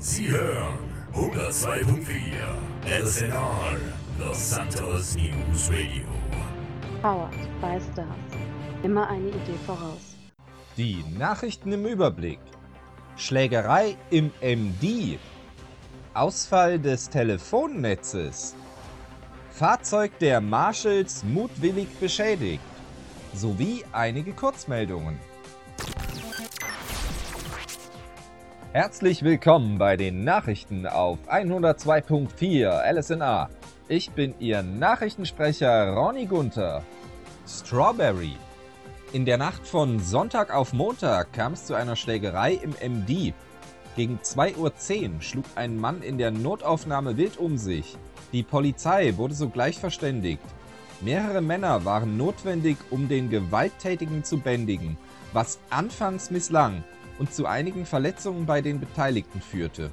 Sie hören 102.4 LSNR Los Santos News Radio. Powered by Stars. Immer eine Idee voraus. Die Nachrichten im Überblick. Schlägerei im MD. Ausfall des Telefonnetzes. Fahrzeug der Marshalls mutwillig beschädigt. Sowie einige Kurzmeldungen. Herzlich willkommen bei den Nachrichten auf 102.4 LSNA. Ich bin Ihr Nachrichtensprecher Ronny Gunther. Strawberry. In der Nacht von Sonntag auf Montag kam es zu einer Schlägerei im MD. Gegen 2.10 Uhr schlug ein Mann in der Notaufnahme wild um sich. Die Polizei wurde sogleich verständigt. Mehrere Männer waren notwendig, um den Gewalttätigen zu bändigen, was anfangs misslang und zu einigen Verletzungen bei den Beteiligten führte.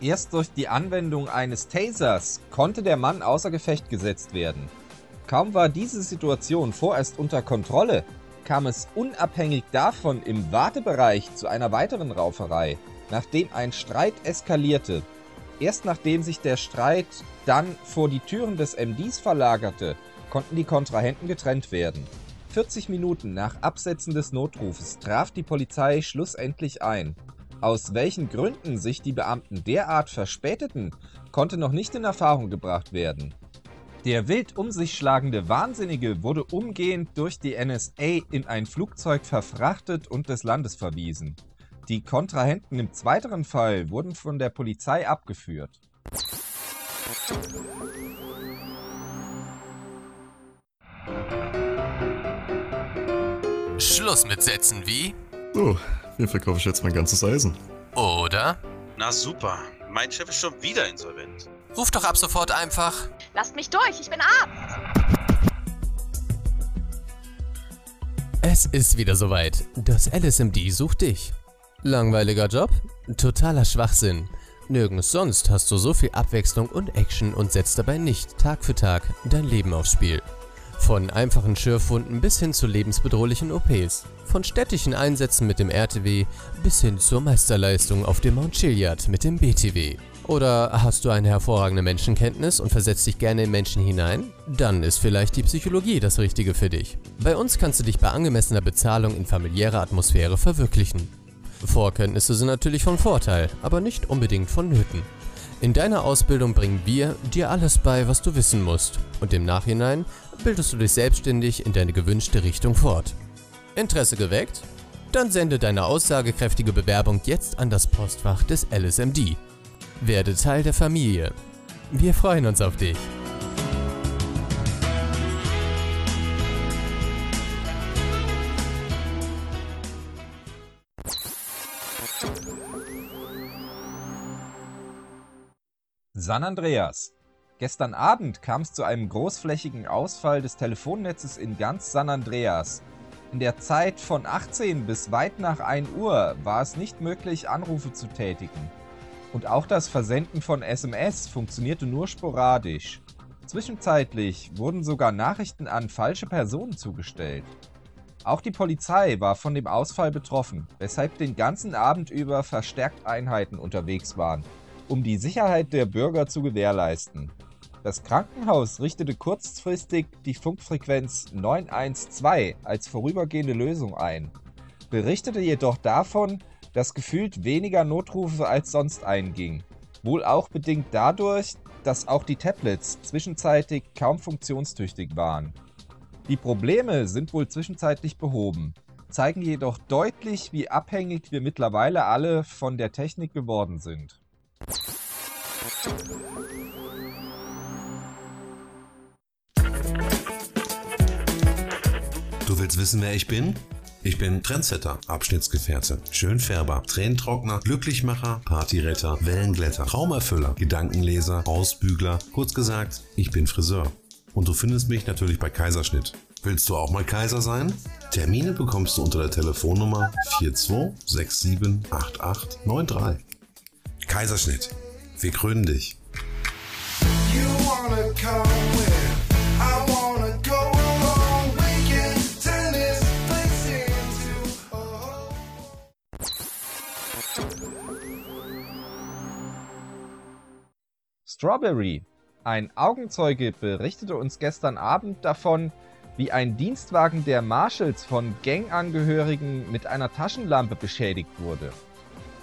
Erst durch die Anwendung eines Tasers konnte der Mann außer Gefecht gesetzt werden. Kaum war diese Situation vorerst unter Kontrolle, kam es unabhängig davon im Wartebereich zu einer weiteren Rauferei, nachdem ein Streit eskalierte. Erst nachdem sich der Streit dann vor die Türen des MDs verlagerte, konnten die Kontrahenten getrennt werden. 40 Minuten nach Absetzen des Notrufes traf die Polizei schlussendlich ein. Aus welchen Gründen sich die Beamten derart verspäteten, konnte noch nicht in Erfahrung gebracht werden. Der wild um sich schlagende Wahnsinnige wurde umgehend durch die NSA in ein Flugzeug verfrachtet und des Landes verwiesen. Die Kontrahenten im zweiten Fall wurden von der Polizei abgeführt. Schluss mit Sätzen wie So, mir verkaufe ich jetzt mein ganzes Eisen. oder Na super, mein Chef ist schon wieder insolvent. ruf doch ab sofort einfach Lasst mich durch, ich bin Arzt. Es ist wieder soweit. Das LSMD sucht dich. Langweiliger Job? Totaler Schwachsinn. Nirgends sonst hast du so viel Abwechslung und Action und setzt dabei nicht Tag für Tag dein Leben aufs Spiel. Von einfachen Schürfwunden bis hin zu lebensbedrohlichen OPs. Von städtischen Einsätzen mit dem RTW bis hin zur Meisterleistung auf dem Mount Chiliad mit dem BTW. Oder hast du eine hervorragende Menschenkenntnis und versetzt dich gerne in Menschen hinein? Dann ist vielleicht die Psychologie das Richtige für dich. Bei uns kannst du dich bei angemessener Bezahlung in familiärer Atmosphäre verwirklichen. Vorkenntnisse sind natürlich von Vorteil, aber nicht unbedingt vonnöten. In deiner Ausbildung bringen wir dir alles bei, was du wissen musst, und im Nachhinein bildest du dich selbstständig in deine gewünschte Richtung fort. Interesse geweckt? Dann sende deine aussagekräftige Bewerbung jetzt an das Postfach des LSMD. Werde Teil der Familie. Wir freuen uns auf dich. San Andreas. Gestern Abend kam es zu einem großflächigen Ausfall des Telefonnetzes in ganz San Andreas. In der Zeit von 18 bis weit nach 1 Uhr war es nicht möglich, Anrufe zu tätigen. Und auch das Versenden von SMS funktionierte nur sporadisch. Zwischenzeitlich wurden sogar Nachrichten an falsche Personen zugestellt. Auch die Polizei war von dem Ausfall betroffen, weshalb den ganzen Abend über verstärkt Einheiten unterwegs waren, um die Sicherheit der Bürger zu gewährleisten. Das Krankenhaus richtete kurzfristig die Funkfrequenz 912 als vorübergehende Lösung ein, berichtete jedoch davon, dass gefühlt weniger Notrufe als sonst eingingen, wohl auch bedingt dadurch, dass auch die Tablets zwischenzeitlich kaum funktionstüchtig waren. Die Probleme sind wohl zwischenzeitlich behoben, zeigen jedoch deutlich, wie abhängig wir mittlerweile alle von der Technik geworden sind. Du willst wissen, wer ich bin? Ich bin Trendsetter, Abschnittsgefährte, Schönfärber, Tränentrockner, Glücklichmacher, Partyretter, Wellenglätter, Traumerfüller, Gedankenleser, Ausbügler. Kurz gesagt, ich bin Friseur. Und du findest mich natürlich bei Kaiserschnitt. Willst du auch mal Kaiser sein? Termine bekommst du unter der Telefonnummer 42678893. Kaiserschnitt. Wir krönen dich. Strawberry. Ein Augenzeuge berichtete uns gestern Abend davon, wie ein Dienstwagen der Marshalls von Gangangehörigen mit einer Taschenlampe beschädigt wurde.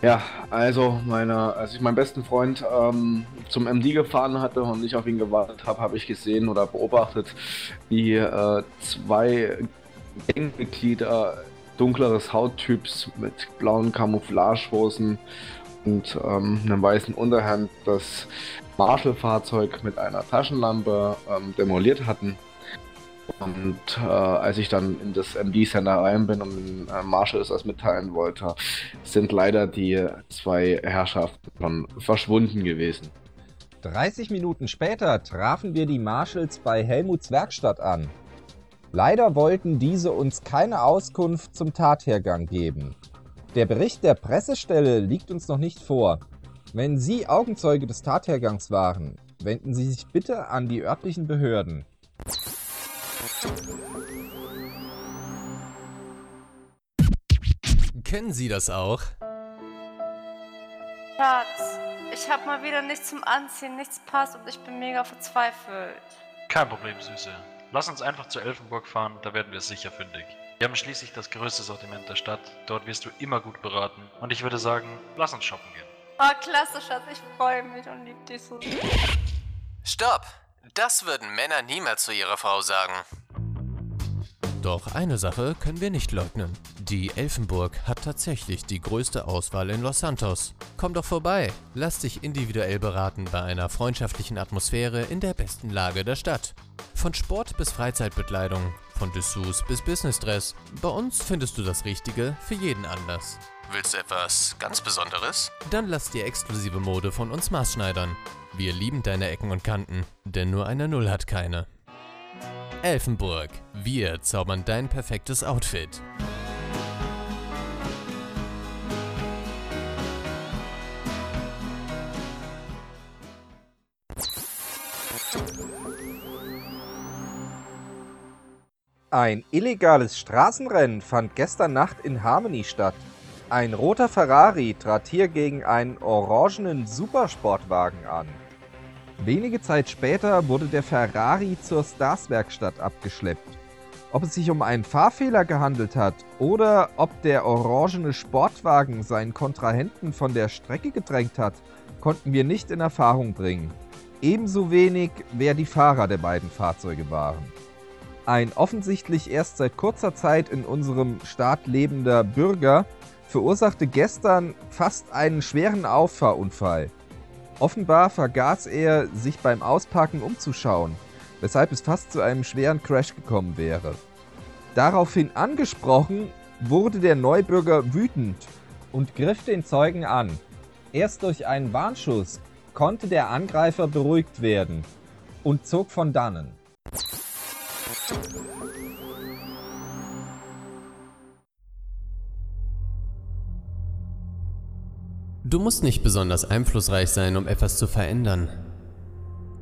Ja, also meine, als ich meinen besten Freund ähm, zum MD gefahren hatte und ich auf ihn gewartet habe, habe ich gesehen oder beobachtet, wie äh, zwei Gangmitglieder dunkleres Hauttyps mit blauen Camouflagehosen und ähm, einem weißen Unterhemd das Marshall-Fahrzeug mit einer Taschenlampe ähm, demoliert hatten. Und äh, als ich dann in das MD-Center rein bin und äh, Marshall das mitteilen wollte, sind leider die zwei Herrschaften schon verschwunden gewesen. 30 Minuten später trafen wir die Marshalls bei Helmuts Werkstatt an. Leider wollten diese uns keine Auskunft zum Tathergang geben. Der Bericht der Pressestelle liegt uns noch nicht vor. Wenn Sie Augenzeuge des Tathergangs waren, wenden Sie sich bitte an die örtlichen Behörden. Kennen Sie das auch? Schatz, ich hab mal wieder nichts zum Anziehen, nichts passt und ich bin mega verzweifelt. Kein Problem, Süße. Lass uns einfach zu Elfenburg fahren, da werden wir sicher fündig. Wir haben schließlich das größte Sortiment der Stadt, dort wirst du immer gut beraten und ich würde sagen, lass uns shoppen gehen. Oh, klasse, Schatz, ich freue mich und lieb dich so. Stopp! Das würden Männer niemals zu ihrer Frau sagen. Doch eine Sache können wir nicht leugnen. Die Elfenburg hat tatsächlich die größte Auswahl in Los Santos. Komm doch vorbei, lass dich individuell beraten bei einer freundschaftlichen Atmosphäre in der besten Lage der Stadt. Von Sport bis Freizeitbekleidung, von Dessous bis Businessdress. Bei uns findest du das Richtige für jeden Anlass. Willst du etwas ganz Besonderes? Dann lass dir exklusive Mode von uns maßschneidern. Wir lieben deine Ecken und Kanten, denn nur eine Null hat keine. Elfenburg, wir zaubern dein perfektes Outfit. Ein illegales Straßenrennen fand gestern Nacht in Harmony statt. Ein roter Ferrari trat hier gegen einen orangenen Supersportwagen an. Wenige Zeit später wurde der Ferrari zur Stars-Werkstatt abgeschleppt. Ob es sich um einen Fahrfehler gehandelt hat oder ob der orangene Sportwagen seinen Kontrahenten von der Strecke gedrängt hat, konnten wir nicht in Erfahrung bringen. Ebenso wenig, wer die Fahrer der beiden Fahrzeuge waren. Ein offensichtlich erst seit kurzer Zeit in unserem Staat lebender Bürger verursachte gestern fast einen schweren Auffahrunfall. Offenbar vergaß er, sich beim Ausparken umzuschauen, weshalb es fast zu einem schweren Crash gekommen wäre. Daraufhin angesprochen, wurde der Neubürger wütend und griff den Zeugen an. Erst durch einen Warnschuss konnte der Angreifer beruhigt werden und zog von dannen. Du musst nicht besonders einflussreich sein, um etwas zu verändern.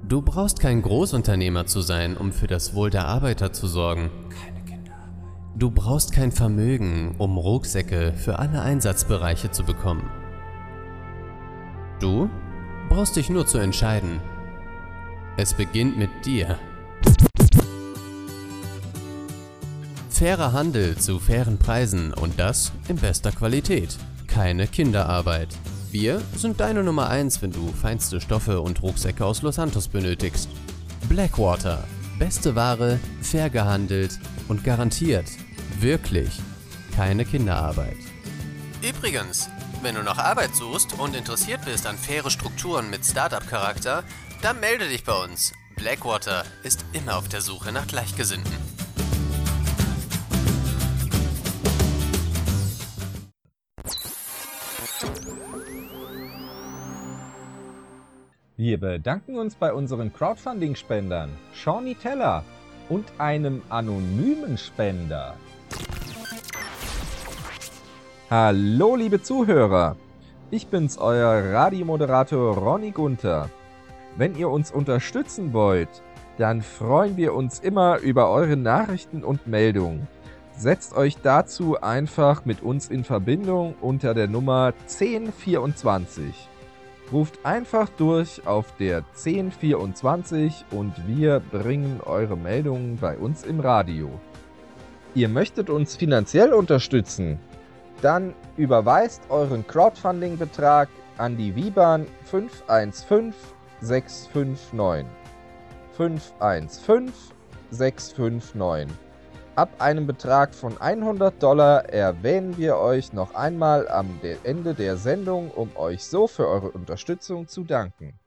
Du brauchst kein Großunternehmer zu sein, um für das Wohl der Arbeiter zu sorgen. Du brauchst kein Vermögen, um Rucksäcke für alle Einsatzbereiche zu bekommen. Du brauchst dich nur zu entscheiden. Es beginnt mit dir. Fairer Handel zu fairen Preisen und das in bester Qualität. Keine Kinderarbeit. Wir sind deine Nummer 1, wenn du feinste Stoffe und Rucksäcke aus Los Santos benötigst. Blackwater. Beste Ware, fair gehandelt und garantiert. Wirklich. Keine Kinderarbeit. Übrigens, wenn du nach Arbeit suchst und interessiert bist an faire Strukturen mit Startup-Charakter, dann melde dich bei uns. Blackwater ist immer auf der Suche nach Gleichgesinnten. Wir bedanken uns bei unseren Crowdfunding-Spendern Shawnee Teller und einem anonymen Spender. Hallo liebe Zuhörer, ich bin's, euer Radiomoderator Ronny Gunther. Wenn ihr uns unterstützen wollt, dann freuen wir uns immer über eure Nachrichten und Meldungen. Setzt euch dazu einfach mit uns in Verbindung unter der Nummer 1024. Ruft einfach durch auf der 1024 und wir bringen eure Meldungen bei uns im Radio. Ihr möchtet uns finanziell unterstützen? Dann überweist euren Crowdfunding-Betrag an die Viban 515659. 515659. Ab einem Betrag von 100 Dollar erwähnen wir euch noch einmal am Ende der Sendung, um euch so für eure Unterstützung zu danken.